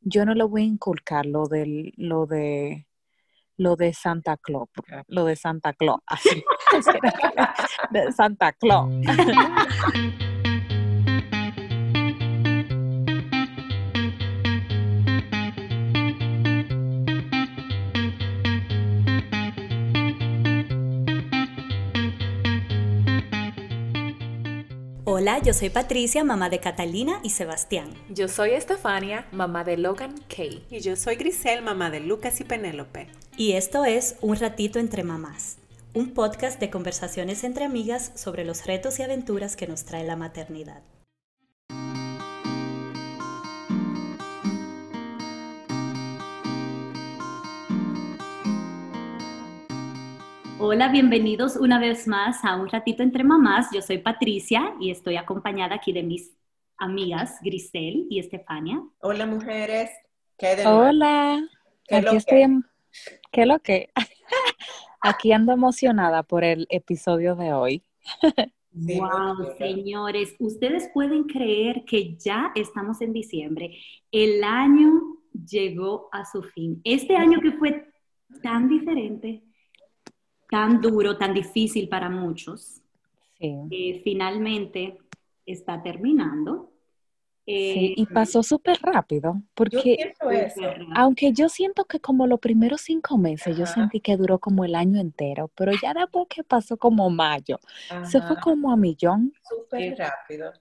yo no le voy a inculcar lo del, lo de lo de Santa Claus, lo de Santa Claus, así, de Santa Claus. Hola, yo soy Patricia, mamá de Catalina y Sebastián. Yo soy Estefania, mamá de Logan Kay. Y yo soy Grisel, mamá de Lucas y Penélope. Y esto es Un ratito entre mamás, un podcast de conversaciones entre amigas sobre los retos y aventuras que nos trae la maternidad. Hola, bienvenidos una vez más a Un Ratito Entre Mamás. Yo soy Patricia y estoy acompañada aquí de mis amigas Grisel y Estefania. Hola, mujeres. ¿Qué Hola. ¿Qué aquí estoy. ¿Qué lo que? aquí ando emocionada por el episodio de hoy. wow, señores, ustedes pueden creer que ya estamos en diciembre. El año llegó a su fin. Este año que fue tan diferente, tan duro, tan difícil para muchos, sí. finalmente está terminando. sí, y eh, pasó súper rápido, porque aunque yo siento que como los primeros cinco meses, yo sentí que duró como el año entero, pero ya después que pasó como mayo, se fue como a millón. Súper rápido.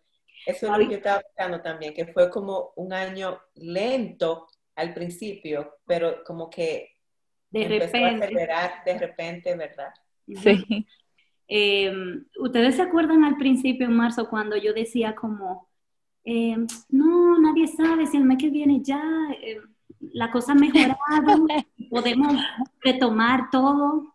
Eso es lo que yo estaba pensando también, que fue como un año lento al principio, pero como que de repente. de repente, ¿verdad? Sí. Em, ¿Ustedes se acuerdan al principio en marzo cuando yo decía como, em, no, nadie sabe si el mes que viene ya em, la cosa ha mejorado, podemos retomar todo?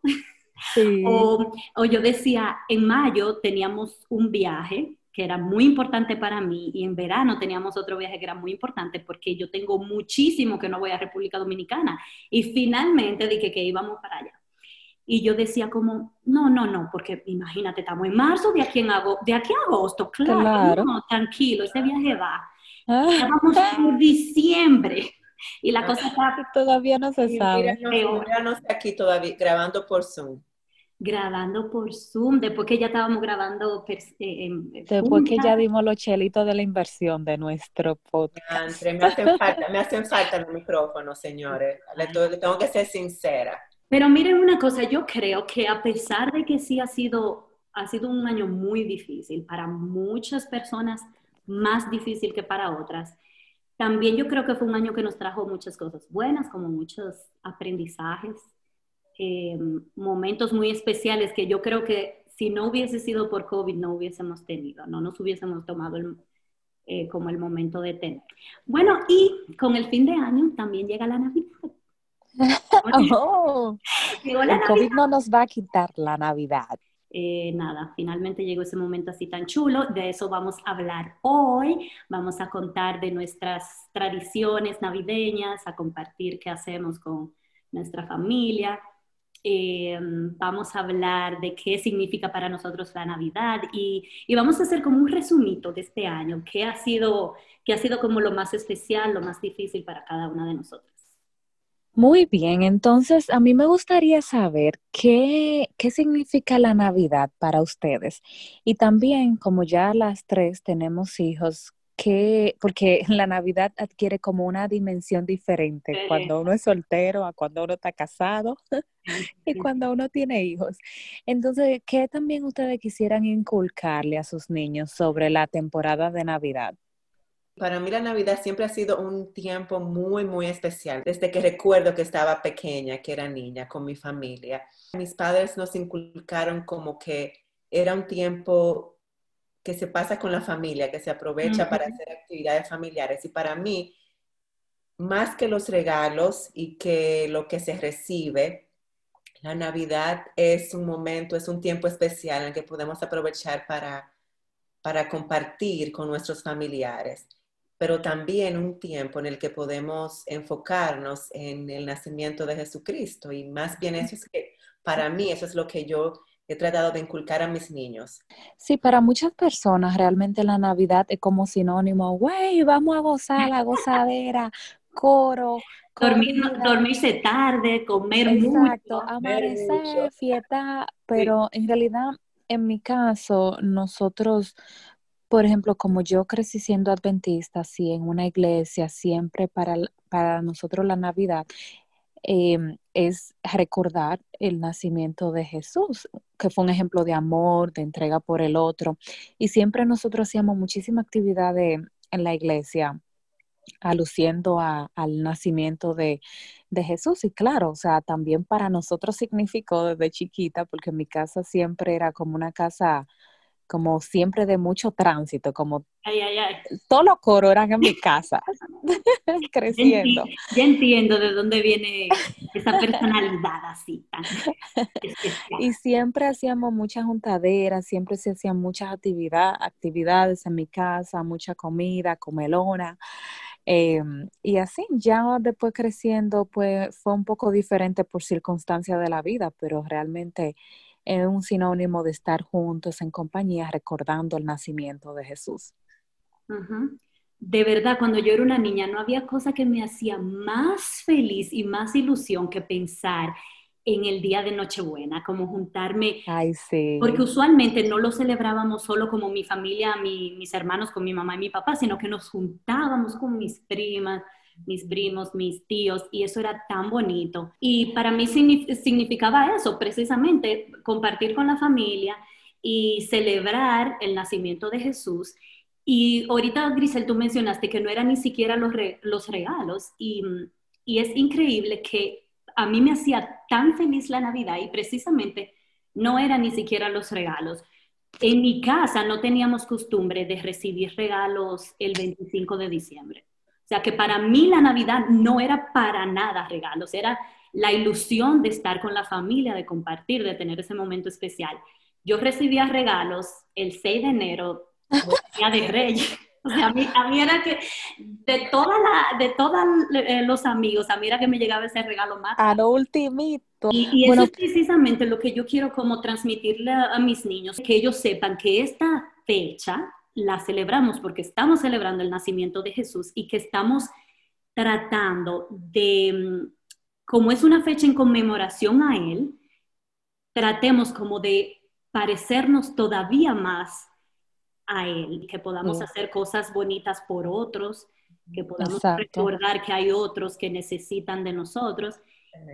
Sí. o, o yo decía, en mayo teníamos un viaje que era muy importante para mí, y en verano teníamos otro viaje que era muy importante porque yo tengo muchísimo que no voy a República Dominicana. Y finalmente dije que íbamos para allá. Y yo decía como, no, no, no, porque imagínate, estamos en marzo, de aquí, en agosto, de aquí a agosto, claro, No, tranquilo, ese viaje va. Ah. Ya vamos por diciembre. Y la cosa está... Todavía no se sabe. Mira, no, sé aquí todavía, grabando por Zoom grabando por Zoom, después que ya estábamos grabando. Eh, después que ya dimos los chelitos de la inversión de nuestro podcast. me hacen falta, me hacen falta los micrófonos, señores. Le, tengo que ser sincera. Pero miren una cosa, yo creo que a pesar de que sí ha sido, ha sido un año muy difícil para muchas personas, más difícil que para otras, también yo creo que fue un año que nos trajo muchas cosas buenas, como muchos aprendizajes, eh, momentos muy especiales que yo creo que si no hubiese sido por COVID no hubiésemos tenido, no nos hubiésemos tomado eh, como el momento de tener. Bueno, y con el fin de año también llega la Navidad. oh, el COVID no nos va a quitar la Navidad. Eh, nada, finalmente llegó ese momento así tan chulo. De eso vamos a hablar hoy. Vamos a contar de nuestras tradiciones navideñas, a compartir qué hacemos con nuestra familia, eh, vamos a hablar de qué significa para nosotros la Navidad y, vamos a hacer como un resumito de este año, qué ha, sido, qué ha sido como lo más especial, lo más difícil para cada una de nosotros. Muy bien, entonces a mí me gustaría saber qué, qué significa la Navidad para ustedes. Y también, como ya las tres tenemos hijos, que, porque la Navidad adquiere como una dimensión diferente cuando uno es soltero a cuando uno está casado y cuando uno tiene hijos. Entonces, ¿qué también ustedes quisieran inculcarle a sus niños sobre la temporada de Navidad? Para mí la Navidad siempre ha sido un tiempo muy, muy especial. Desde que recuerdo que estaba pequeña, que era niña, con mi familia. Mis padres nos inculcaron como que era un tiempo que se pasa con la familia, que se aprovecha para hacer actividades familiares. Y para mí, más que los regalos y que lo que se recibe, la Navidad es un momento, es un tiempo especial en el que podemos aprovechar para, para compartir con nuestros familiares, pero también un tiempo en el que podemos enfocarnos en el nacimiento de Jesucristo. Y más bien eso es que, para mí, eso es lo que yo he tratado de inculcar a mis niños. Sí, para muchas personas realmente la Navidad es como sinónimo, güey, vamos a gozar la gozadera, coro. dormirse tarde, comer Exacto, mucho. amanecer, fiesta, pero en realidad, en mi caso, nosotros, por ejemplo, como yo crecí siendo adventista, así en una iglesia, siempre para, para nosotros la Navidad em, es recordar el nacimiento de Jesús, que fue un ejemplo de amor, de entrega por el otro. Y siempre nosotros hacíamos muchísima actividad en la iglesia, aluciendo al nacimiento de, de, Jesús. Y claro, o sea, también para nosotros significó desde chiquita, porque mi casa siempre era como una casa como siempre de mucho tránsito, como ay, ay, ay. todos los coros eran en mi casa, creciendo. Ya entiendo de dónde viene esa personalidad así tan Y siempre hacíamos muchas juntaderas, siempre se hacían muchas actividad, actividades en mi casa, mucha comida, comelona. Em, y así, ya después creciendo, pues fue un poco diferente por circunstancias de la vida, pero realmente es un sinónimo de estar juntos en compañía recordando el nacimiento de Jesús. De verdad, cuando yo era una niña no había cosa que me hacía más feliz y más ilusión que pensar en el día de Nochebuena, como juntarme. Ay, sí. Porque usualmente no lo celebrábamos solo como mi familia, mis hermanos, con mi mamá y mi papá, sino que nos juntábamos con mis primas, mis primos, mis tíos, y eso era tan bonito. Y para mí significaba eso, precisamente, compartir con la familia y celebrar el nacimiento de Jesús. Y ahorita, Grisel, tú mencionaste que no eran ni siquiera los, los regalos, y, y es increíble que a mí me hacía tan feliz la Navidad y precisamente no eran ni siquiera los regalos. En mi casa no teníamos costumbre de recibir regalos el 25 de diciembre. O sea que para mí la Navidad no era para nada regalos, era la ilusión de estar con la familia, de compartir, de tener ese momento especial. Yo recibía regalos el 6 de enero, día de Reyes. O sea, a mí, a mí era que de toda la, de todos eh, los amigos, a mí era que me llegaba ese regalo más. A lo ultimito. Y, eso es precisamente lo que yo quiero como transmitirle a mis niños, que ellos sepan que esta fecha la celebramos porque estamos celebrando el nacimiento de Jesús y que estamos tratando de, mm, como es una fecha en conmemoración a Él, tratemos como de parecernos todavía más a Él, que podamos hacer cosas bonitas por otros, que podamos recordar que hay otros que necesitan de nosotros.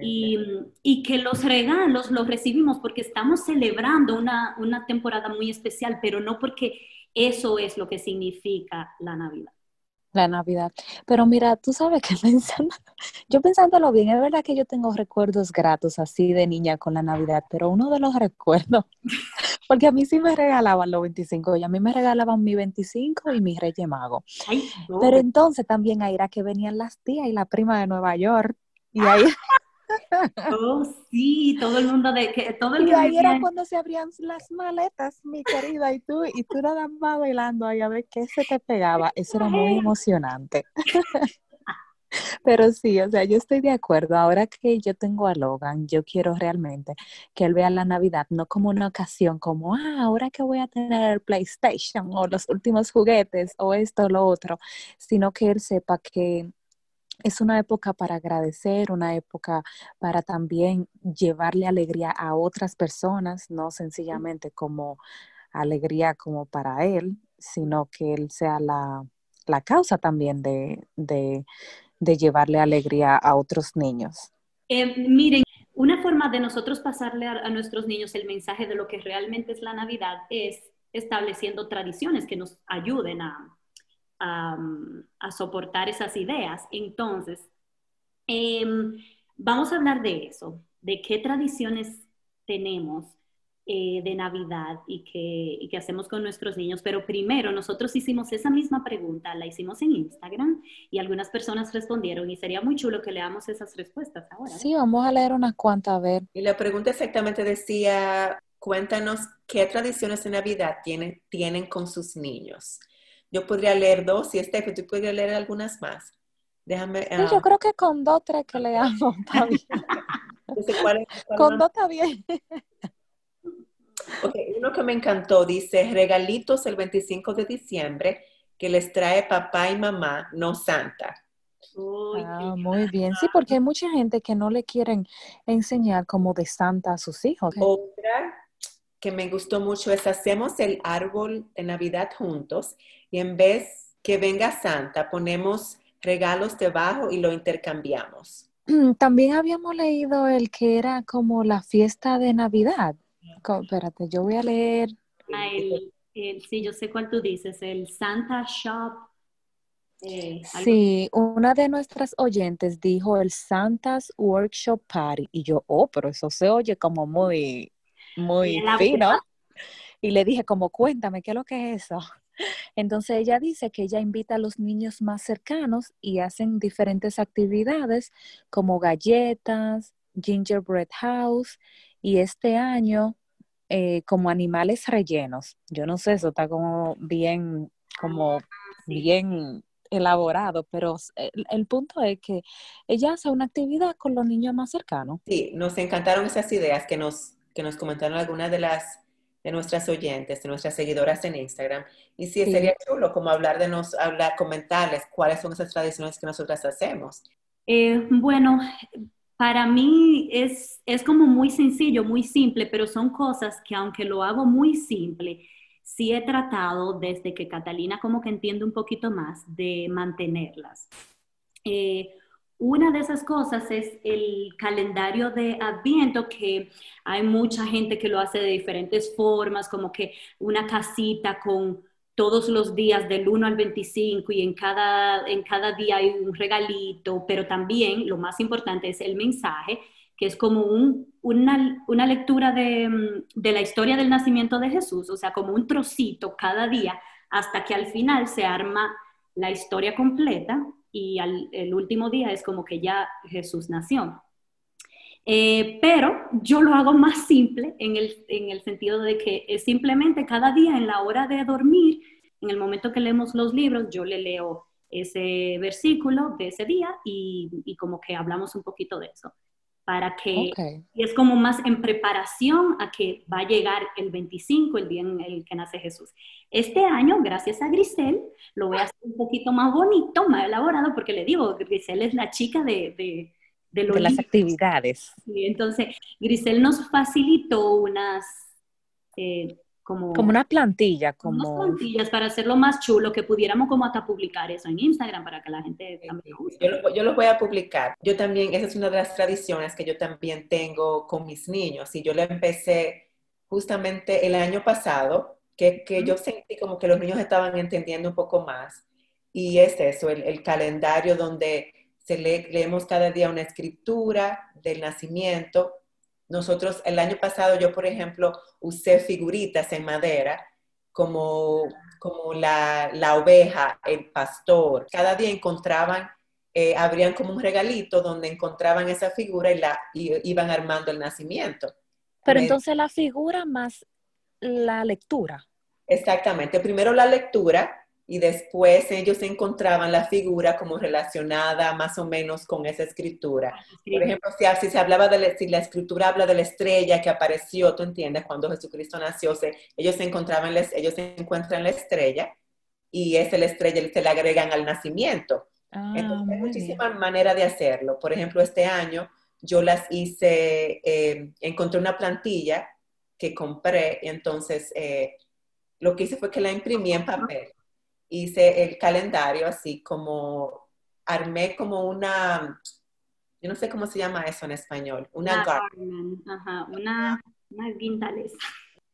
Y, y, que los regalos los recibimos porque estamos celebrando una, una temporada muy especial, pero no porque eso es lo que significa la Navidad. La Navidad. Pero mira, tú sabes que pensando, yo pensándolo bien, es verdad que yo tengo recuerdos gratos así de niña con la Navidad, pero uno de los recuerdos, porque a mí sí me regalaban los 25 y a mí me regalaban mi 25 y mi Reyes Mago. Pero entonces también ahí era que venían las tías y la prima de Nueva York y ahí... Oh, sí, todo el mundo de que todo el Y ahí era cuando se abrían las maletas, mi querida, y tú, y tú nada más bailando ahí a ver qué se te pegaba. Eso era muy emocionante. Pero sí, o sea, yo estoy de acuerdo. Ahora que yo tengo a Logan, yo quiero realmente que él vea la Navidad no como una ocasión, como, ah, ahora que voy a tener el PlayStation o los últimos juguetes o esto o lo otro, sino que él sepa que es una época para agradecer, una época para también llevarle alegría a otras personas, no sencillamente como alegría como para él, sino que él sea la, causa también de, llevarle alegría a otros niños. Eh, miren, una forma de nosotros pasarle a nuestros niños el mensaje de lo que realmente es la Navidad es estableciendo tradiciones que nos ayuden a, a, soportar esas ideas. Entonces, em, vamos a hablar de eso, de qué tradiciones tenemos eh, de Navidad y qué, hacemos con nuestros niños. Pero primero, nosotros hicimos esa misma pregunta, la hicimos en Instagram y algunas personas respondieron y sería muy chulo que leamos esas respuestas ahora. Sí, vamos a leer unas cuantas, a ver. Y la pregunta exactamente decía, cuéntanos qué tradiciones de Navidad tienen, tienen con sus niños. Yo podría leer dos y Steph, tú podrías leer algunas más. Déjame. yo ah. creo que con dos, tres que leamos está bien. con dos está bien. ok, uno que me encantó dice: regalitos el 25 de diciembre que les trae papá y mamá, no Santa. ah, muy bien, sí, porque hay mucha gente que no le quieren enseñar como de santa a sus hijos. Otra que me gustó mucho es hacemos el árbol de Navidad juntos y en vez que venga Santa ponemos regalos debajo y lo intercambiamos. También habíamos leído el que era como la fiesta de Navidad. espérate, yo voy a leer. Ah, sí, yo sé cuál tú dices, el Santa Shop. Eh, sí, una de nuestras oyentes dijo el Santa's Workshop Party y yo, oh, pero eso se oye como muy muy fino. Y le dije, como, cuéntame, ¿qué es lo que es eso? Entonces ella dice que ella invita a los niños más cercanos y hacen diferentes actividades como galletas, gingerbread house y este año eh, como animales rellenos. Yo no sé, eso está como bien, como bien elaborado, pero el, el, punto es que ella hace una actividad con los niños más cercanos. Sí, nos encantaron esas ideas que nos que nos comentaron algunas de las de nuestras oyentes, de nuestras seguidoras en Instagram. Y sí, sería chulo como hablar de nos, hablar, comentarles cuáles son esas tradiciones que nosotras hacemos. Eh, bueno, para mí es, es como muy sencillo, muy simple, pero son cosas que aunque lo hago muy simple, sí he tratado desde que Catalina como que entiende un poquito más de mantenerlas. Eh, una de esas cosas es el calendario de Adviento, que hay mucha gente que lo hace de diferentes formas, como que una casita con todos los días del 1 al 25 y en cada, en cada día hay un regalito, pero también lo más importante es el mensaje, que es como una, una, lectura de, de la historia del nacimiento de Jesús, o sea, como un trocito cada día hasta que al final se arma la historia completa y el último día es como que ya Jesús nació. Eh, pero yo lo hago más simple en el, en el sentido de que es simplemente cada día en la hora de dormir, en el momento que leemos los libros, yo le leo ese versículo de ese día y, y como que hablamos un poquito de eso para que, y es como más en preparación a que va a llegar el 25, el día en el que nace Jesús. Este año, gracias a Grisel, lo voy a hacer un poquito más bonito, más elaborado, porque le digo, Grisel es la chica de, de, de, las actividades. Y entonces, Grisel nos facilitó unas... Eh, como, una plantilla, como... Unas plantillas para hacerlo más chulo, que pudiéramos como hasta publicar eso en Instagram para que la gente también Yo, lo, yo lo voy a publicar. Yo también, esa es una de las tradiciones que yo también tengo con mis niños y yo lo empecé justamente el año pasado, que, que yo sentí como que los niños estaban entendiendo un poco más. Y es eso, el, el calendario donde se lee, leemos cada día una escritura del nacimiento nosotros, el año pasado yo, por ejemplo, usé figuritas en madera como, como la, oveja, el pastor. Cada día encontraban, eh, abrían como un regalito donde encontraban esa figura y, la, iban armando el nacimiento. Pero entonces la figura más la lectura. Exactamente. Primero la lectura y después ellos encontraban la figura como relacionada más o menos con esa escritura. Por ejemplo, si, se hablaba de, si la escritura habla de la estrella que apareció, tú entiendes, cuando Jesucristo nació, ellos se encontraban, ellos se encuentran la estrella y es la estrella se le agregan al nacimiento. Ah, entonces, hay muchísimas maneras de hacerlo. Por ejemplo, este año yo las hice, eh, encontré una plantilla que compré, y entonces eh, lo que hice fue que la imprimí en papel hice el calendario así como, armé como una, yo no sé cómo se llama eso en español, una, Ajá, una, una guindales.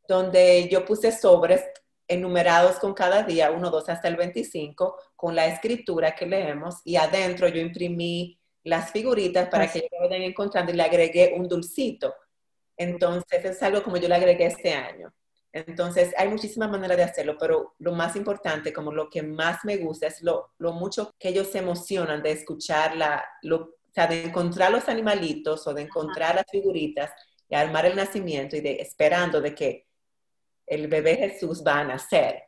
Donde yo puse sobres enumerados con cada día, 1, 2 hasta el 25, con la escritura que leemos y adentro yo imprimí las figuritas para que ellos vayan encontrando y le agregué un dulcito. Entonces es algo como yo le agregué este año. Entonces, hay muchísimas maneras de hacerlo, pero lo más importante, como lo que más me gusta, es lo, mucho que ellos se emocionan de escuchar, la, lo, o sea, de encontrar los animalitos o de encontrar las figuritas y armar el nacimiento y de esperando de que el bebé Jesús va a nacer.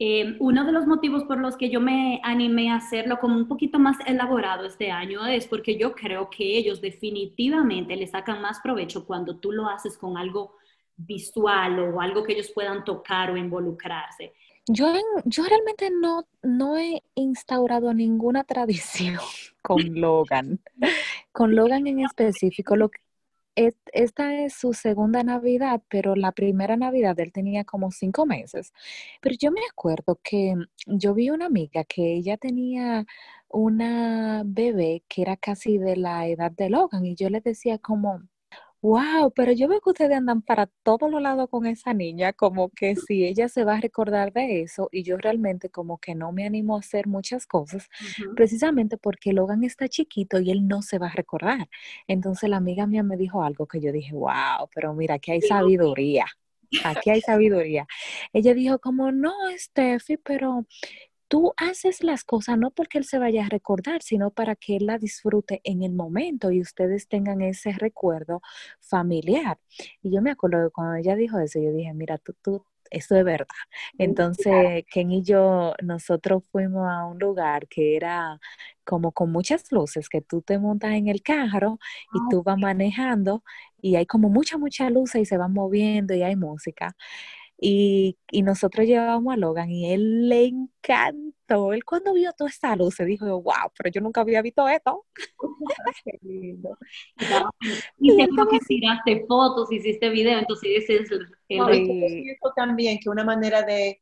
Eh, uno de los motivos por los que yo me animé a hacerlo como un poquito más elaborado este año es porque yo creo que ellos definitivamente le sacan más provecho cuando tú lo haces con algo visual o algo que ellos puedan tocar o involucrarse. Yo, yo realmente no, no he instaurado ninguna tradición con Logan. Con Logan en específico, esta es su segunda Navidad, pero la primera Navidad él tenía como cinco meses. Pero yo me acuerdo que yo vi una amiga que ella tenía una bebé que era casi de la edad de Logan y yo le decía como, Wow, pero yo veo que ustedes andan para todos los lados con esa niña, como que si ella se va a recordar de eso y yo realmente como que no me animo a hacer muchas cosas, precisamente porque Logan está chiquito y él no se va a recordar. Entonces la amiga mía me dijo algo que yo dije, wow, pero mira, aquí hay sabiduría. Aquí hay sabiduría. Ella dijo como, no, Steffi, pero tú haces las cosas no porque él se vaya a recordar, sino para que él la disfrute en el momento y ustedes tengan ese recuerdo familiar. Y yo me acuerdo que cuando ella dijo eso, yo dije, mira, tú, tú, eso es verdad. Entonces, Ken y yo, nosotros fuimos a un lugar que era como con muchas luces, que tú te montas en el carro y ah, tú vas manejando y hay como mucha, mucha luz y se van moviendo y hay música. Y, nosotros llevábamos a Logan y él le encantó. Él cuando vio toda esta luz se dijo, wow, pero yo nunca había visto esto. Qué lindo. Y seguro que tiraste fotos, hiciste video, entonces ese es el... el... también que una manera de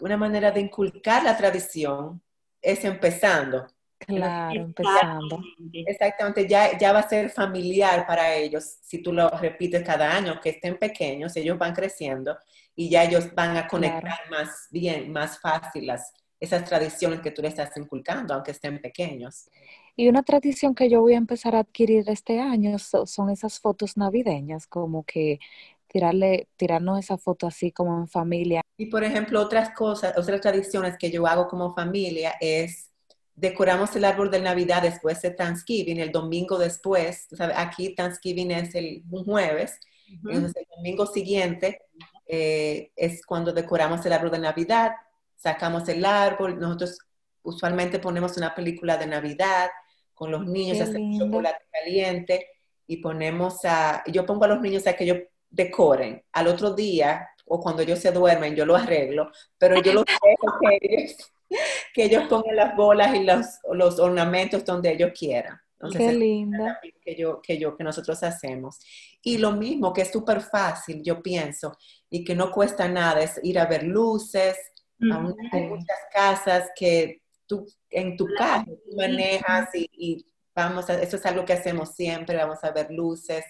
una manera de inculcar la tradición es empezando. Claro, empezando. Exactamente, ya, ya va a ser familiar para ellos si tú lo repites cada año, que estén pequeños, ellos van creciendo y ya ellos van a conectar más bien, más fácil las, esas tradiciones que tú le estás inculcando, aunque estén pequeños. Y una tradición que yo voy a empezar a adquirir este año son esas fotos navideñas, como que tirarle, tirarnos esa foto así como en familia. Y por ejemplo, otras cosas, otras tradiciones que yo hago como familia es decoramos el árbol de Navidad después de Thanksgiving, el domingo después, aquí Thanksgiving es el un jueves, entonces el domingo siguiente eh, es cuando decoramos el árbol de Navidad, sacamos el árbol, nosotros usualmente ponemos una película de Navidad con los niños, hacemos chocolate caliente y ponemos a, yo pongo a los niños a que ellos decoren. Al otro día, o cuando ellos se duermen, yo lo arreglo, pero yo los dejo que ellos que ellos pongan las bolas y los, los ornamentos donde ellos quieran. Qué lindo. Que, yo, que, yo, que nosotros hacemos. Y lo mismo, que es súper fácil, yo pienso, y que no cuesta nada, es ir a ver luces. hay muchas casas que tú en tu casa manejas y, y, vamos a, eso es algo que hacemos siempre, vamos a ver luces.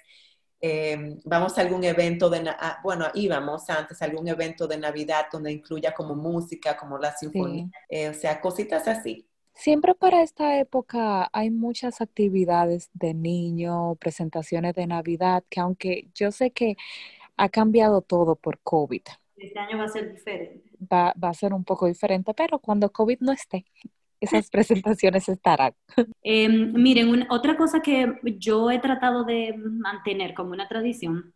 Em, vamos a algún evento de, ah, bueno, íbamos antes a algún evento de Navidad donde incluya como música, como la sinfonía, eh, o sea, cositas así. Siempre para esta época hay muchas actividades de niño, presentaciones de Navidad, que aunque yo sé que ha cambiado todo por COVID. Este año va a ser diferente. Va, va a ser un poco diferente, pero cuando COVID no esté, esas presentaciones estarán. Em, miren, otra cosa que yo he tratado de mantener como una tradición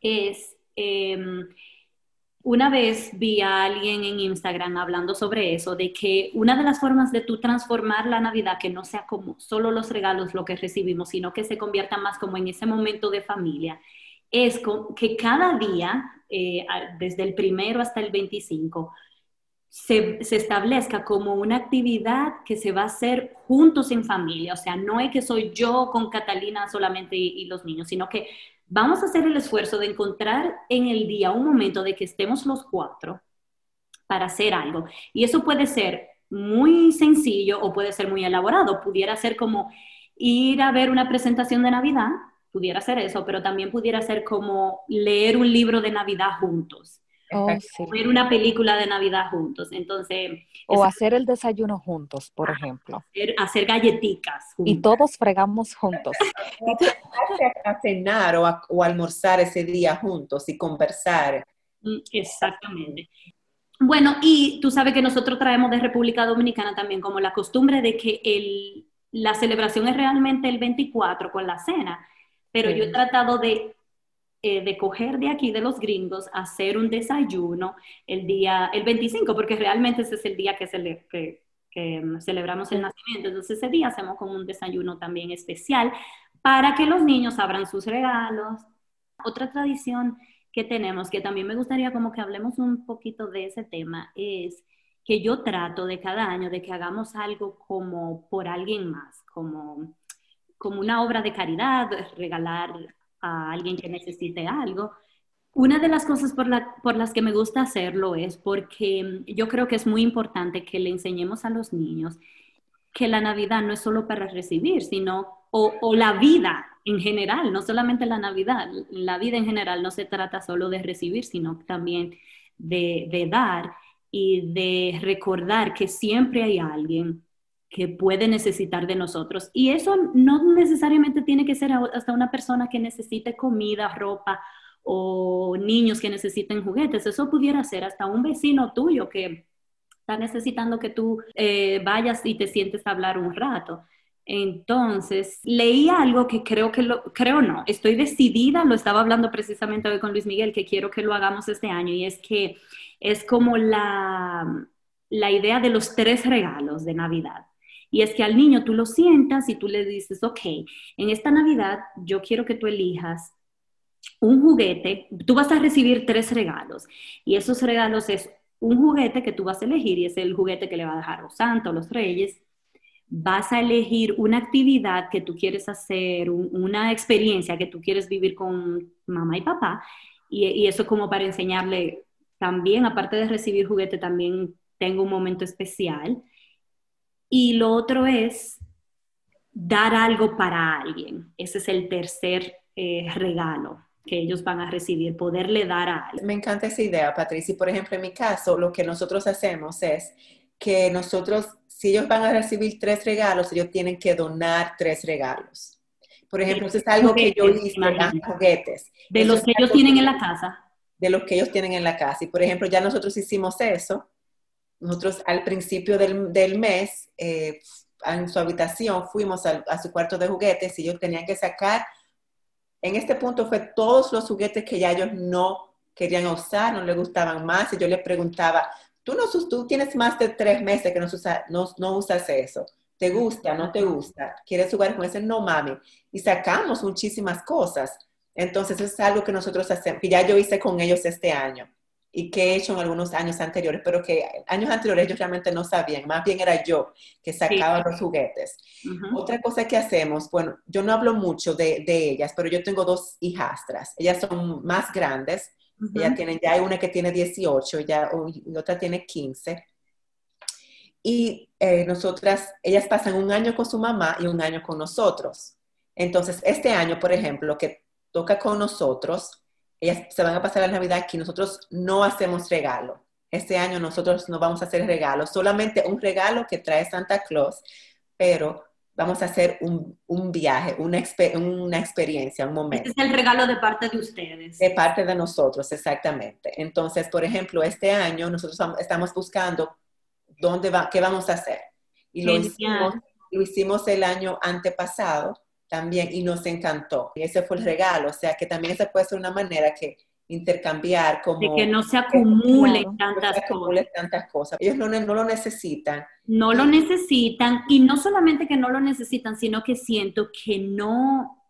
es, em, una vez vi a alguien en Instagram hablando sobre eso, de que una de las formas de tú transformar la Navidad, que no sea como solo los regalos lo que recibimos, sino que se convierta más como en ese momento de familia, es que cada día, eh, desde el primero hasta el 25, se, establezca como una actividad que se va a hacer juntos en familia. O sea, no es que soy yo con Catalina solamente y, los niños, sino que vamos a hacer el esfuerzo de encontrar en el día un momento de que estemos los cuatro para hacer algo. Y eso puede ser muy sencillo o puede ser muy elaborado. Pudiera ser como ir a ver una presentación de Navidad, pudiera ser eso, pero también pudiera ser como leer un libro de Navidad juntos Oh, ver una película de Navidad juntos. Entonces, o hacer el desayuno juntos, por ejemplo. Hacer, galletitas. Y todos fregamos juntos. a cenar o, o, almorzar ese día juntos y conversar. Mm, exactamente. Bueno, y tú sabes que nosotros traemos de República Dominicana también como la costumbre de que el, la celebración es realmente el 24 con la cena, pero yo he tratado de eh, de coger de aquí de los gringos, hacer un desayuno el día, el 25, porque realmente ese es el día que, que, mm, celebramos el nacimiento. Entonces ese día hacemos como un desayuno también especial para que los niños abran sus regalos. Otra tradición que tenemos, que también me gustaría como que hablemos un poquito de ese tema, es que yo trato de cada año de que hagamos algo como por alguien más, como, como una obra de caridad, regalar a alguien que necesite algo. Una de las cosas por, la, por las que me gusta hacerlo es porque yo creo que es muy importante que le enseñemos a los niños que la Navidad no es solo para recibir, sino, o, o la vida en general, no solamente la Navidad, la vida en general no se trata solo de recibir, sino también de, de dar y de recordar que siempre hay alguien que puede necesitar de nosotros. Y eso no necesariamente tiene que ser hasta una persona que necesite comida, ropa o niños que necesiten juguetes. Eso pudiera ser hasta un vecino tuyo que está necesitando que tú eh, vayas y te sientes a hablar un rato. Entonces, leí algo que creo que lo, creo no, estoy decidida, lo estaba hablando precisamente hoy con Luis Miguel, que quiero que lo hagamos este año, y es que es como la, la idea de los tres regalos de Navidad. Y es que al niño tú lo sientas y tú le dices, ok, en esta Navidad yo quiero que tú elijas un juguete, tú vas a recibir tres regalos y esos regalos es un juguete que tú vas a elegir y es el juguete que le va a dejar los santos, los reyes. Vas a elegir una actividad que tú quieres hacer, una experiencia que tú quieres vivir con mamá y papá y, y eso como para enseñarle también, aparte de recibir juguete, también tengo un momento especial. Y lo otro es dar algo para alguien. Ese es el tercer eh, regalo que ellos van a recibir, poderle dar a alguien. Me encanta esa idea, Patricia. Y por ejemplo, en mi caso, lo que nosotros hacemos es que nosotros, si ellos van a recibir tres regalos, ellos tienen que donar tres regalos. Por ejemplo, eso es algo que yo hice, juguetes. De los que ellos tienen en la casa de los que ellos tienen en la casa. Y por ejemplo, ya nosotros hicimos eso. Nosotros al principio del, mes, eh, en su habitación, fuimos a, su cuarto de juguetes y ellos tenían que sacar, en este punto fue todos los juguetes que ya ellos no querían usar, no les gustaban más. Y yo les preguntaba, tú, no, tú tienes más de tres meses que no, no, no usas eso. ¿Te gusta? ¿No te gusta? ¿Quieres jugar con ese? No, mami. Y sacamos muchísimas cosas entonces es algo que nosotros hacemos, que ya yo hice con ellos este año y que he hecho en algunos años anteriores, pero que años anteriores ellos realmente no sabían, más bien era yo que sacaba los juguetes. Otra cosa que hacemos, bueno, yo no hablo mucho de, ellas, pero yo tengo dos hijastras, ellas son más grandes, ellas tienen, ya hay una que tiene 18 ya, y otra tiene 15. Y eh, nosotras, ellas pasan un año con su mamá y un año con nosotros. Entonces, este año, por ejemplo, que toca con nosotros. Ellas se van a pasar la Navidad aquí. Nosotros no hacemos regalo. Este año nosotros no vamos a hacer regalo, solamente un regalo que trae Santa Claus, pero vamos a hacer un, viaje, una, una, experiencia, un momento. Este es el regalo de parte de ustedes. De parte de nosotros, exactamente. Entonces, por ejemplo, este año nosotros estamos buscando dónde va, qué vamos a hacer. Y lo hicimos, lo hicimos el año antepasado también y nos encantó. Y ese fue el regalo, o sea que también esa puede ser una manera que intercambiar como... De que no se acumulen tantas cosas. tantas cosas. Ellos no, no, lo necesitan. No lo necesitan y no solamente que no lo necesitan, sino que siento que no,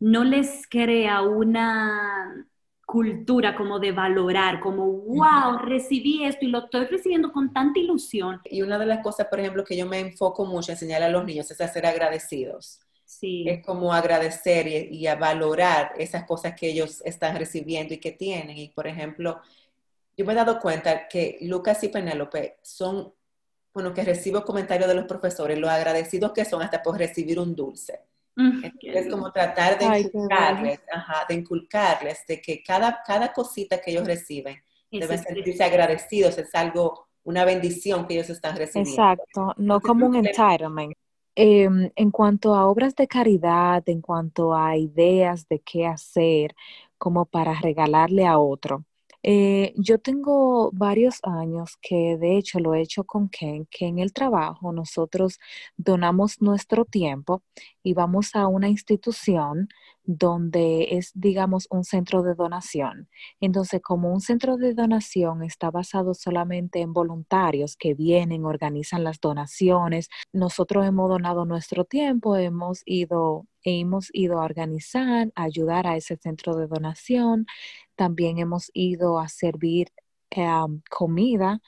no les crea una cultura como de valorar, como, wow, recibí esto y lo estoy recibiendo con tanta ilusión. Y una de las cosas, por ejemplo, que yo me enfoco mucho en enseñar a los niños es a ser agradecidos. Es como agradecer y, a valorar esas cosas que ellos están recibiendo y que tienen. Y por ejemplo, yo me he dado cuenta que Lucas y Penélope son, bueno, que recibo comentarios de los profesores, lo agradecidos que son hasta por recibir un dulce. Mm, es como tratar de inculcarles, de inculcarles de que cada, cada cosita que ellos reciben deben sentirse agradecidos, es algo, una bendición que ellos están recibiendo. Exacto, no como un entitlement. Em, en cuanto a obras de caridad, en cuanto a ideas de qué hacer como para regalarle a otro, eh, yo tengo varios años que de hecho lo he hecho con Ken, que en el trabajo nosotros donamos nuestro tiempo y vamos a una institución donde es, digamos, un centro de donación. Entonces, como un centro de donación está basado solamente en voluntarios que vienen, organizan las donaciones, nosotros hemos donado nuestro tiempo, hemos ido hemos ido a organizar, a ayudar a ese centro de donación, también hemos ido a servir em, comida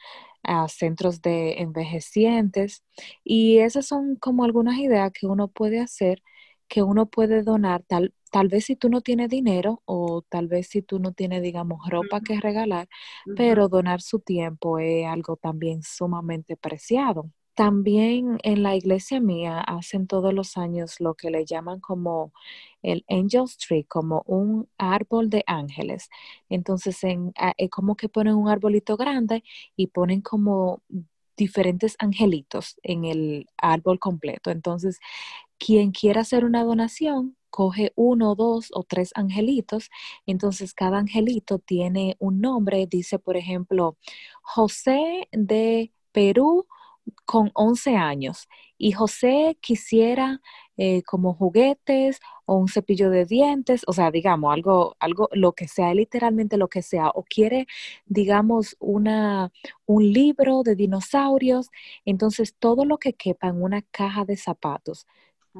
a centros de envejecientes y esas son como algunas ideas que uno puede hacer, que uno puede donar, tal, tal vez si tú no tienes dinero o tal vez si tú no tienes, digamos, ropa que regalar, pero donar su tiempo es algo también sumamente preciado. También en la iglesia mía hacen todos los años lo que le llaman como el Angel's Tree, como un árbol de ángeles. Entonces, en, es como que ponen un arbolito grande y ponen como diferentes angelitos en el árbol completo. Entonces, quien quiera hacer una donación, coge uno, dos o tres angelitos. Entonces, cada angelito tiene un nombre. Dice, por ejemplo, José de Perú con 11 años y José quisiera eh, como juguetes o un cepillo de dientes, o sea, digamos, algo, algo, lo que sea, literalmente lo que sea, o quiere, digamos, una, un libro de dinosaurios, entonces todo lo que quepa en una caja de zapatos,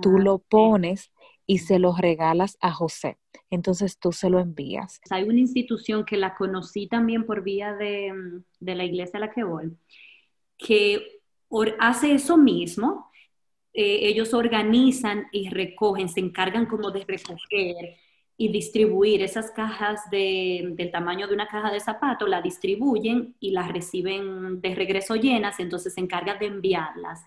tú ah, lo pones y se los regalas a José. Entonces tú se lo envías. Hay una institución que la conocí también por vía de, mm, de la iglesia a la que voy, que hace eso mismo. Eh, ellos organizan y recogen, se encargan como de recoger y distribuir esas cajas del tamaño de una caja de zapato, la distribuyen y las reciben de regreso llenas, entonces se encargan de enviarlas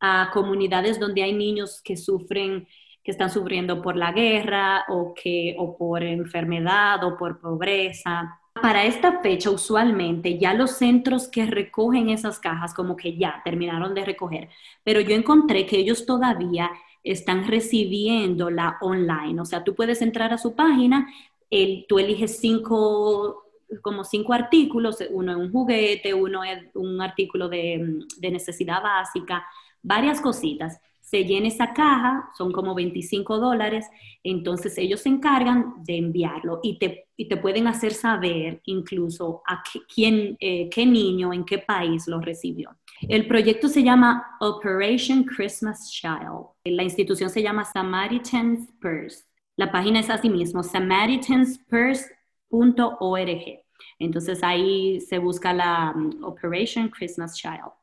a comunidades donde hay niños que sufren, que están sufriendo por la guerra o, que, o por enfermedad o por pobreza. Para esta fecha, usualmente ya los centros que recogen esas cajas como que ya terminaron de recoger, pero yo encontré que ellos todavía están recibiéndola online. O sea, tú puedes entrar a su página, el, tú eliges cinco como cinco artículos, uno es un juguete, uno es un artículo de, de necesidad básica, varias cositas se llena esa caja, son como 25 dólares, entonces ellos se encargan de enviarlo y te, y te pueden hacer saber incluso a quién, eh, qué niño, en qué país lo recibió. El proyecto se llama Operation Christmas Child. La institución se llama Samaritan's Purse. La página es así mismo, samaritanspurse.org. Entonces ahí se busca la um, Operation Christmas Child.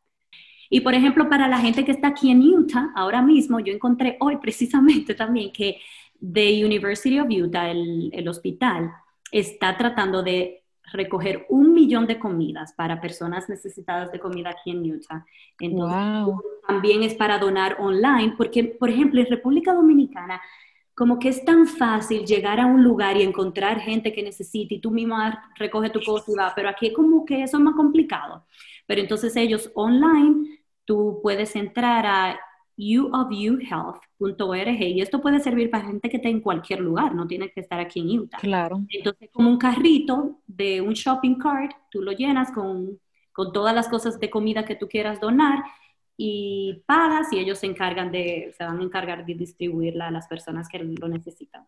Y por ejemplo, para la gente que está aquí en Utah, ahora mismo yo encontré hoy precisamente también que The University of Utah, el, hospital, está tratando de recoger un millón de comidas para personas necesitadas de comida aquí en Utah. Entonces, también es para donar online, porque, por ejemplo, en República Dominicana, como que es tan fácil llegar a un lugar y encontrar gente que necesite y tú misma recoge tu cosa y va, pero aquí como que eso es más complicado. Pero entonces ellos online, tú puedes entrar a youofyouhealth.org y esto puede servir para gente que esté en cualquier lugar, no tiene que estar aquí en Utah. Claro. Entonces, como un carrito de un shopping cart, tú lo llenas con, con todas las cosas de comida que tú quieras donar y pagas y ellos se encargan de, se van a encargar de distribuirla a las personas que lo necesitan.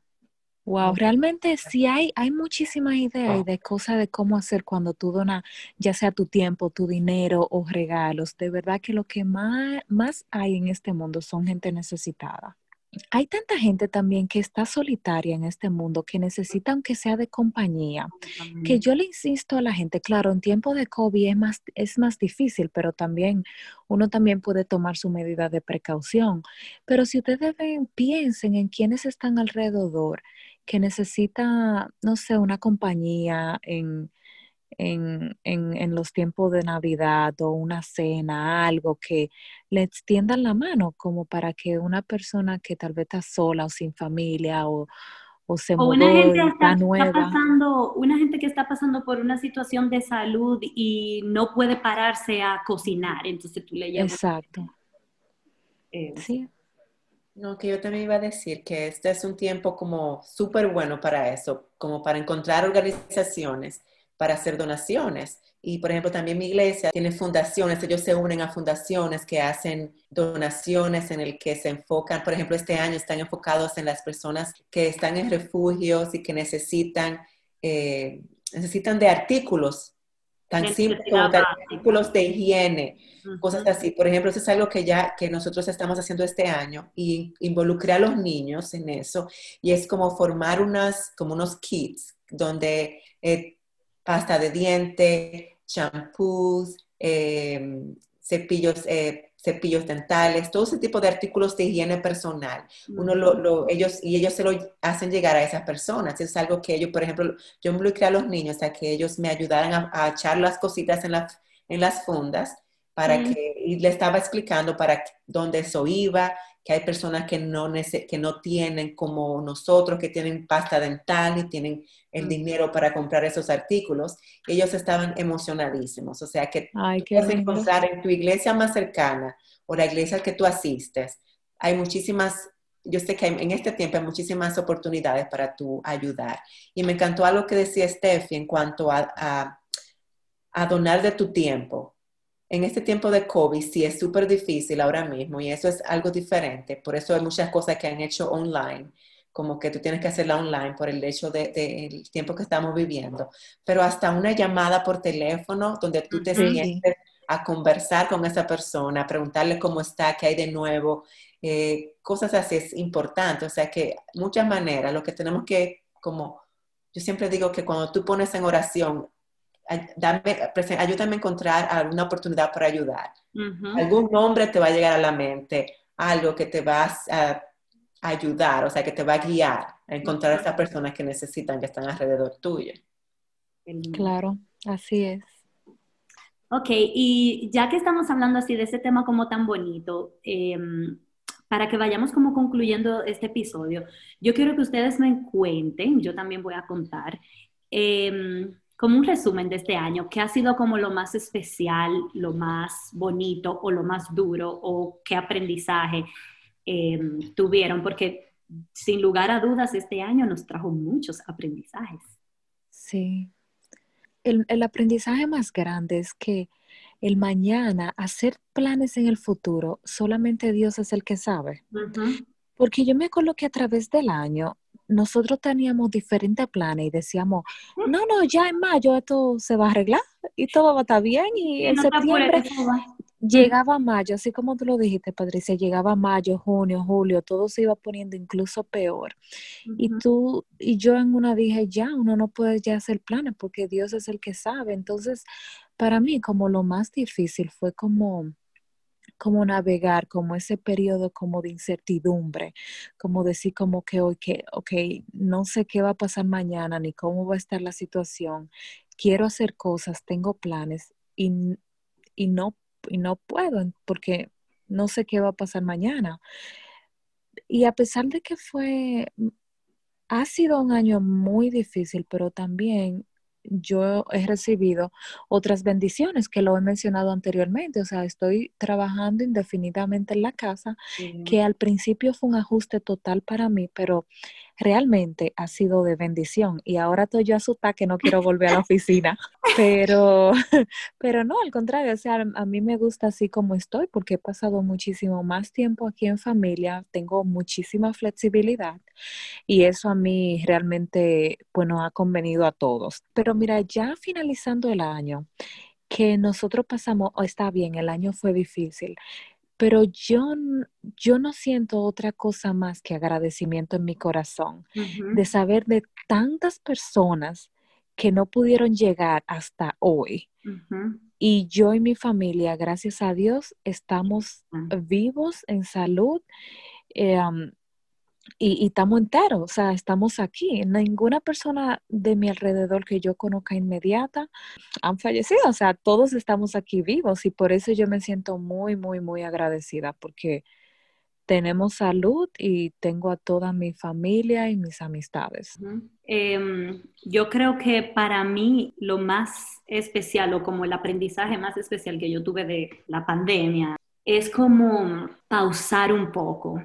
Wow, realmente sí hay, hay muchísimas ideas de cosas de cómo hacer cuando tú donas, ya sea tu tiempo, tu dinero o regalos. De verdad que lo que más, más hay en este mundo son gente necesitada. Hay tanta gente también que está solitaria en este mundo, que necesita aunque sea de compañía, que yo le insisto a la gente, claro, en tiempo de COVID es más, es más difícil, pero también uno también puede tomar su medida de precaución. Pero si ustedes ven, piensen en quienes están alrededor, que necesita, no sé, una compañía en, en, los tiempos de Navidad o una cena, algo que le extiendan la mano como para que una persona que tal vez está sola o sin familia o, o se o una gente está, nueva. pasando, una gente que está pasando por una situación de salud y no puede pararse a cocinar, entonces tú le llamas. Exacto. Eh, sí. No, que yo también iba a decir que este es un tiempo como súper bueno para eso, como para encontrar organizaciones para hacer donaciones. Y por ejemplo, también mi iglesia tiene fundaciones, ellos se unen a fundaciones que hacen donaciones en el que se enfocan, por ejemplo, este año están enfocados en las personas que están en refugios y que necesitan, eh, necesitan de artículos tan simples como artículos de higiene, cosas así. Por ejemplo, eso es algo que ya que nosotros estamos haciendo este año y involucré a los niños en eso y es como formar unas como unos kits donde eh, pasta de diente, shampoos, eh, cepillos eh, cepillos dentales, todo ese tipo de artículos de higiene personal. Uno lo, lo- ellos, y ellos se lo hacen llegar a esas personas. Es algo que ellos, por ejemplo, yo involucré a los niños a que ellos me ayudaran a, a echar las cositas en, la- en las fundas para Mm. que, y le estaba explicando para dónde eso iba, que hay personas que no, que no tienen como nosotros, que tienen pasta dental y tienen el Mm. dinero para comprar esos artículos. Ellos estaban emocionadísimos. O sea que Ay, puedes lindo. encontrar en tu iglesia más cercana o la iglesia que tú asistes. Hay muchísimas, yo sé que en este tiempo hay muchísimas oportunidades para tú ayudar. Y me encantó algo que decía Steffi en cuanto a, a, a donar de tu tiempo. En este tiempo de COVID sí es súper difícil ahora mismo y eso es algo diferente. Por eso hay muchas cosas que han hecho online, como que tú tienes que hacerla online por el hecho del de, el tiempo que estamos viviendo. Pero hasta una llamada por teléfono donde tú te sientes a conversar con esa persona, a preguntarle cómo está, qué hay de nuevo, eh, cosas así es importante. O sea que muchas maneras, lo que tenemos que, como yo siempre digo que cuando tú pones en oración, dame- presen- ayúdame a encontrar alguna oportunidad para ayudar. Ujú. Algún nombre te va a llegar a la mente, algo que te va a ayudar, o sea, que te va a guiar a encontrar a Ujú. esas personas que necesitan, que están alrededor tuyo. Claro, así es. Ok, y ya que estamos hablando así de ese tema como tan bonito, em, para que vayamos como concluyendo este episodio, yo quiero que ustedes me cuenten, yo también voy a contar, em, como un resumen de este año, qué ha sido como lo más especial, lo más bonito o lo más duro o qué aprendizaje em, tuvieron, porque sin lugar a dudas este año nos trajo muchos aprendizajes. Sí. El, el aprendizaje más grande es que el mañana, hacer planes en el futuro, solamente Dios es el que sabe. Porque yo me acuerdo que a través del año nosotros teníamos diferentes planes y decíamos, no, no, ya en mayo esto se va a arreglar y todo va a estar bien y en no septiembre llegaba mayo, así como tú lo dijiste, Patricia, llegaba mayo, junio, julio, todo se iba poniendo incluso peor. Y tú y yo en una dije, ya, uno no puede ya hacer planes porque Dios es el que sabe. Entonces, para mí como lo más difícil fue como como navegar como ese periodo como de incertidumbre, como decir como que hoy que, ok, no sé qué va a pasar mañana ni cómo va a estar la situación, quiero hacer cosas, tengo planes y, y no, y no puedo porque no sé qué va a pasar mañana. Y a pesar de que fue, ha sido un año muy difícil, pero también yo he recibido otras bendiciones que lo he mencionado anteriormente. O sea, estoy trabajando indefinidamente en la casa, que al principio fue un ajuste total para mí, pero realmente ha sido de bendición. Y ahora estoy yo asustada que no quiero volver a la oficina. Pero, pero no, al contrario, o sea, a mí me gusta así como estoy porque he pasado muchísimo más tiempo aquí en familia, tengo muchísima flexibilidad y eso a mí realmente, bueno, ha convenido a todos. Pero mira, ya finalizando el año, que nosotros pasamos, oh, está bien, el año fue difícil, pero yo, yo no siento otra cosa más que agradecimiento en mi corazón de saber de tantas personas que no pudieron llegar hasta hoy. Y yo y mi familia, gracias a Dios, estamos Ah. vivos en salud eh, um, y, y estamos enteros, o sea, estamos aquí. Ninguna persona de mi alrededor que yo conozca inmediata han fallecido, o sea, todos estamos aquí vivos y por eso yo me siento muy, muy, muy agradecida porque tenemos salud y tengo a toda mi familia y mis amistades. Em, yo creo que para mí lo más especial o como el aprendizaje más especial que yo tuve de la pandemia es como pausar un poco,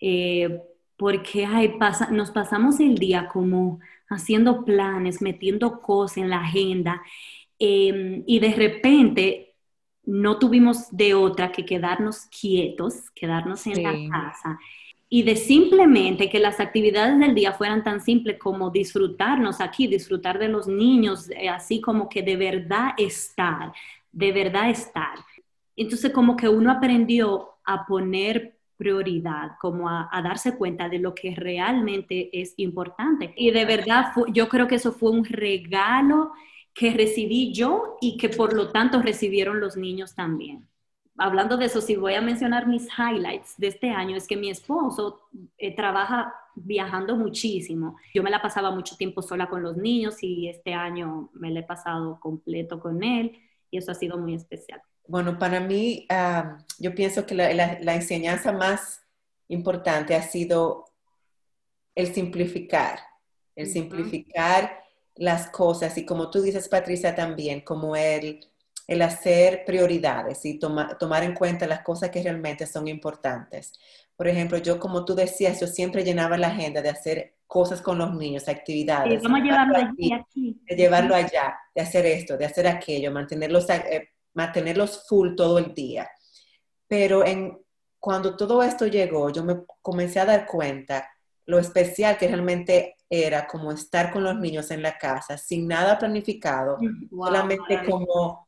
eh, porque ay, pasa, nos pasamos el día como haciendo planes, metiendo cosas en la agenda em, y de repente no tuvimos de otra que quedarnos quietos, quedarnos en la Sí. casa y de simplemente que las actividades del día fueran tan simples como disfrutarnos aquí, disfrutar de los niños, eh, así como que de verdad estar, de verdad estar. Entonces como que uno aprendió a poner prioridad, como a, darse cuenta de lo que realmente es importante. Y de verdad yo creo que eso fue un regalo que recibí yo y que por lo tanto recibieron los niños también hablando de eso, si voy a mencionar mis highlights de este año, es que mi esposo eh, trabaja viajando muchísimo. Yo me la pasaba mucho tiempo sola con los niños y este año me la he pasado completo con él y eso ha sido muy especial. Bueno, para mí, ah, yo pienso que la, enseñanza más importante ha sido el simplificar, el simplificar las cosas y como tú dices, Patricia, también, como el el hacer prioridades y tomar en cuenta las cosas que realmente son importantes. Por ejemplo, yo como tú decías, yo siempre llenaba la agenda de hacer cosas con los niños, actividades. vamos a llevarlo aquí, De llevarlo allá, de hacer esto, de hacer aquello, mantenerlos, eh, mantenerlos full todo el día. Pero en, cuando todo esto llegó, yo me comencé a dar cuenta lo especial que realmente era como estar con los niños en la casa, sin nada planificado, solamente como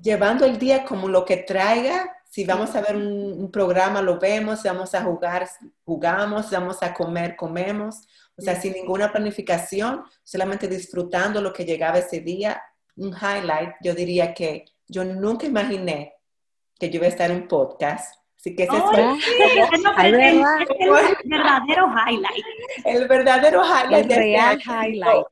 llevando el día como lo que traiga. Si vamos a ver un, programa, lo vemos. Si vamos a jugar, jugamos. Si vamos a comer, comemos. O sea, sin ninguna planificación, solamente disfrutando lo que llegaba ese día. Un highlight, yo diría que yo nunca imaginé que yo iba a estar en un podcast. Así que ese es el, verdadero highlight. El verdadero highlight. El real highlight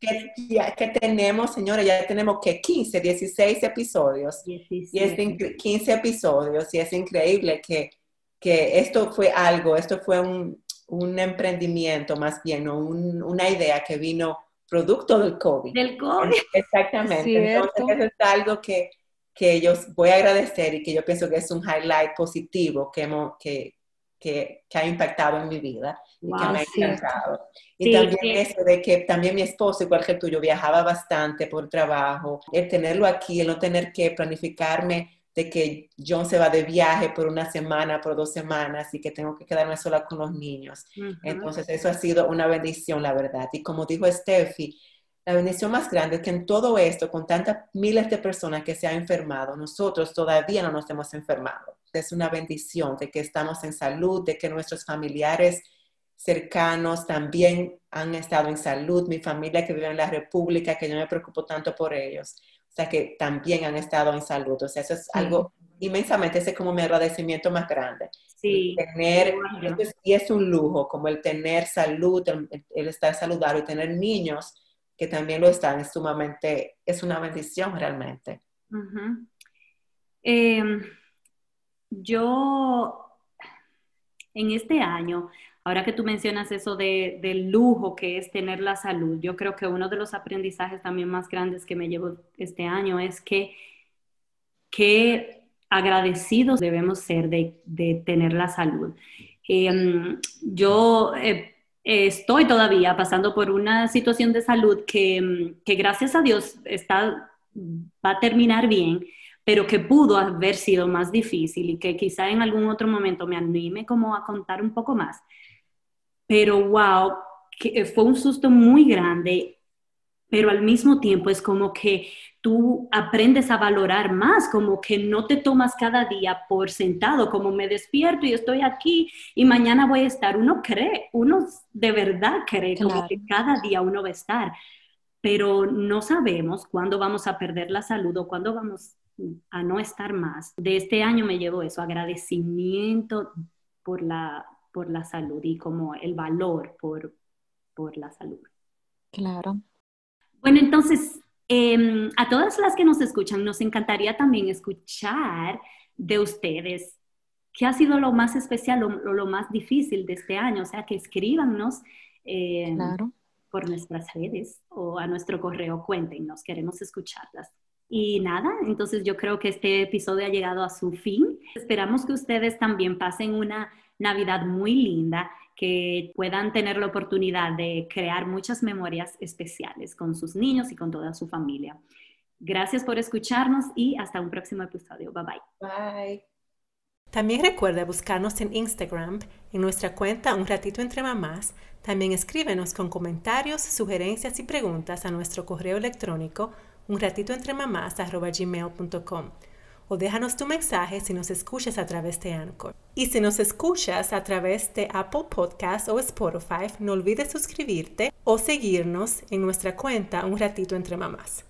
que, que tenemos, señores, ya tenemos que 15, 16 episodios. Y es 15 episodios y es increíble que, que esto fue algo, esto fue un, un emprendimiento más bien, una idea que vino producto del COVID. Del COVID. Exactamente. Entonces, eso es algo que, que yo voy a agradecer y que yo pienso que es un highlight positivo que, hemos, que, que, que ha impactado en mi vida y que me ha encantado. Y también eso de que también mi esposo, igual que el tuyo, viajaba bastante por trabajo. El tenerlo aquí, el no tener que planificarme de que John se va de viaje por una semana, por dos semanas y que tengo que quedarme sola con los niños. Entonces, eso ha sido una bendición, la verdad. Y como dijo Steffi, la bendición más grande es que en todo esto, con tantas miles de personas que se han enfermado, nosotros todavía no nos hemos enfermado. Es una bendición de que estamos en salud, de que nuestros familiares cercanos también han estado en salud, mi familia que vive en la República, que yo me preocupo tanto por ellos, sea, que también han estado en salud. O sea, eso es algo inmensamente, ese es como mi agradecimiento más grande. Sí. tener, y es un lujo, como el tener salud, el, estar saludable, y tener niños que también lo están, es sumamente, es una bendición realmente. Em, yo, en este año, Ahora que tú mencionas eso de, del lujo que es tener la salud, yo creo que uno de los aprendizajes también más grandes que me llevo este año es que qué agradecidos debemos ser de, de tener la salud. Em, yo eh, estoy todavía pasando por una situación de salud que, que gracias a Dios está, va a terminar bien, pero que pudo haber sido más difícil y que quizá en algún otro momento me anime como a contar un poco más pero wow, que eh, fue un susto muy grande, pero al mismo tiempo es como que tú aprendes a valorar más, como que no te tomas cada día por sentado, como me despierto y estoy aquí y mañana voy a estar. Uno cree, uno de verdad cree como que cada día uno va a estar, pero no sabemos cuándo vamos a perder la salud o cuándo vamos a no estar más. De este año me llevo eso, agradecimiento por la por la salud y como el valor por, por la salud. Claro. Bueno, entonces, em, a todas las que nos escuchan, nos encantaría también escuchar de ustedes qué ha sido lo más especial o lo, más difícil de este año. O sea, que escríbanos em, por nuestras redes o a nuestro correo, cuéntenos, queremos escucharlas. Y nada, entonces yo creo que este episodio ha llegado a su fin. Esperamos que ustedes también pasen una Navidad muy linda, que puedan tener la oportunidad de crear muchas memorias especiales con sus niños y con toda su familia. Gracias por escucharnos y hasta un próximo episodio. Bye bye. Bye. También recuerda buscarnos en Instagram, en nuestra cuenta Un Ratito Entre Mamás. También escríbenos con comentarios, sugerencias y preguntas a nuestro correo electrónico unratitoentremamás.gmail.com o déjanos tu mensaje si nos escuchas a través de Anchor. Y si nos escuchas a través de Apple Podcast o Spotify, no olvides suscribirte o seguirnos en nuestra cuenta Un Ratito Entre Mamás.